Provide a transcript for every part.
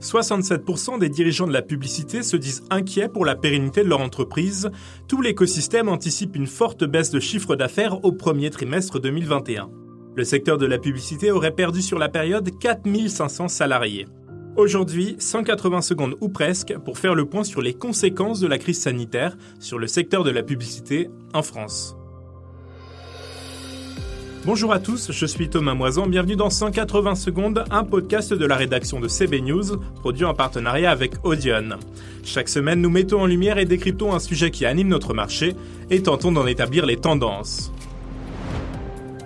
67% des dirigeants de la publicité se disent inquiets pour la pérennité de leur entreprise. Tout l'écosystème anticipe une forte baisse de chiffre d'affaires au premier trimestre 2021. Le secteur de la publicité aurait perdu sur la période 4500 salariés. Aujourd'hui, 180 secondes ou presque pour faire le point sur les conséquences de la crise sanitaire sur le secteur de la publicité en France. Bonjour à tous, je suis Thomas Moisan, bienvenue dans 180 secondes, un podcast de la rédaction de CB News, produit en partenariat avec Audion. Chaque semaine, nous mettons en lumière et décryptons un sujet qui anime notre marché et tentons d'en établir les tendances.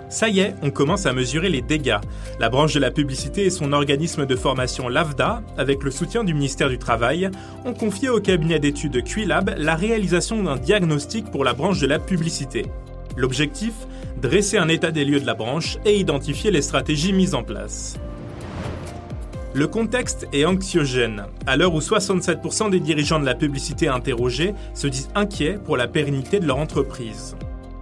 Ça y est, on commence à mesurer les dégâts. La branche de la publicité et son organisme de formation LAVDA, avec le soutien du ministère du Travail, ont confié au cabinet d'études Quilab la réalisation d'un diagnostic pour la branche de la publicité. L'objectif Dresser un état des lieux de la branche et identifier les stratégies mises en place. Le contexte est anxiogène, à l'heure où 67% des dirigeants de la publicité interrogés se disent inquiets pour la pérennité de leur entreprise.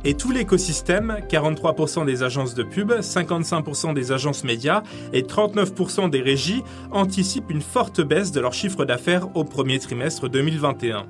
Et tout l'écosystème, 43% des agences de pub, 55% des agences médias et 39% des régies, anticipent une forte baisse de leur chiffre d'affaires au premier trimestre 2021.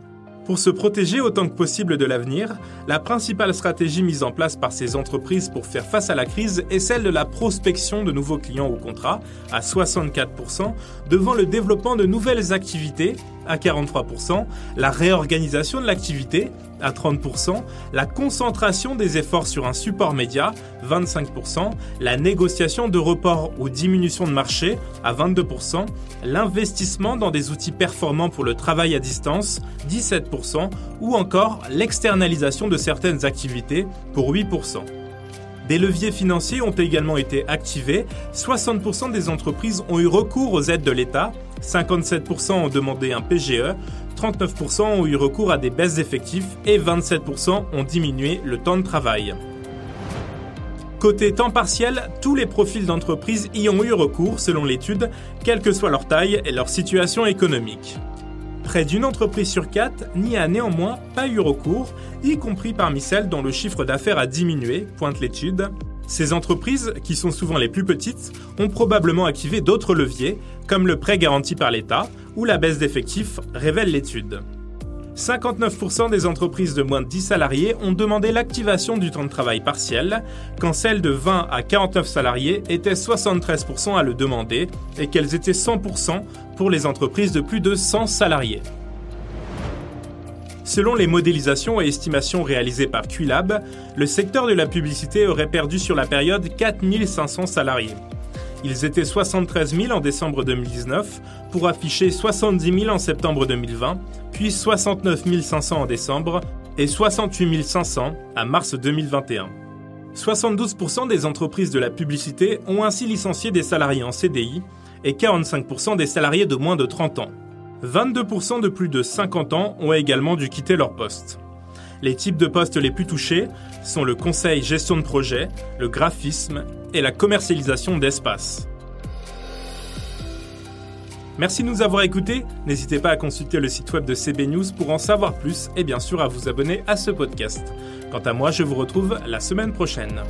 Pour se protéger autant que possible de l'avenir, la principale stratégie mise en place par ces entreprises pour faire face à la crise est celle de la prospection de nouveaux clients ou contrats, à 64%, devant le développement de nouvelles activités, à 43%, la réorganisation de l'activité, à 30%, la concentration des efforts sur un support média, 25%, la négociation de report ou diminution de marché, à 22%, l'investissement dans des outils performants pour le travail à distance, 17%, ou encore l'externalisation de certaines activités, pour 8%. Des leviers financiers ont également été activés. 60% des entreprises ont eu recours aux aides de l'État, 57% ont demandé un PGE, 39% ont eu recours à des baisses d'effectifs et 27% ont diminué le temps de travail. Côté temps partiel, tous les profils d'entreprise y ont eu recours selon l'étude, quelle que soit leur taille et leur situation économique. Près d'une entreprise sur quatre n'y a néanmoins pas eu recours, y compris parmi celles dont le chiffre d'affaires a diminué, pointe l'étude. Ces entreprises, qui sont souvent les plus petites, ont probablement activé d'autres leviers, comme le prêt garanti par l'État ou la baisse d'effectifs, révèle l'étude. 59% des entreprises de moins de 10 salariés ont demandé l'activation du temps de travail partiel, quand celles de 20 à 49 salariés étaient 73% à le demander et qu'elles étaient 100% pour les entreprises de plus de 100 salariés. Selon les modélisations et estimations réalisées par Qlab, le secteur de la publicité aurait perdu sur la période 4500 salariés. Ils étaient 73 000 en décembre 2019 pour afficher 70 000 en septembre 2020, puis 69 500 en décembre et 68 500 à mars 2021. 72% des entreprises de la publicité ont ainsi licencié des salariés en CDI et 45% des salariés de moins de 30 ans. 22% de plus de 50 ans ont également dû quitter leur poste. Les types de postes les plus touchés sont le conseil gestion de projet, le graphisme et la commercialisation d'espace. Merci de nous avoir écoutés. N'hésitez pas à consulter le site web de CB News pour en savoir plus et bien sûr à vous abonner à ce podcast. Quant à moi, je vous retrouve la semaine prochaine.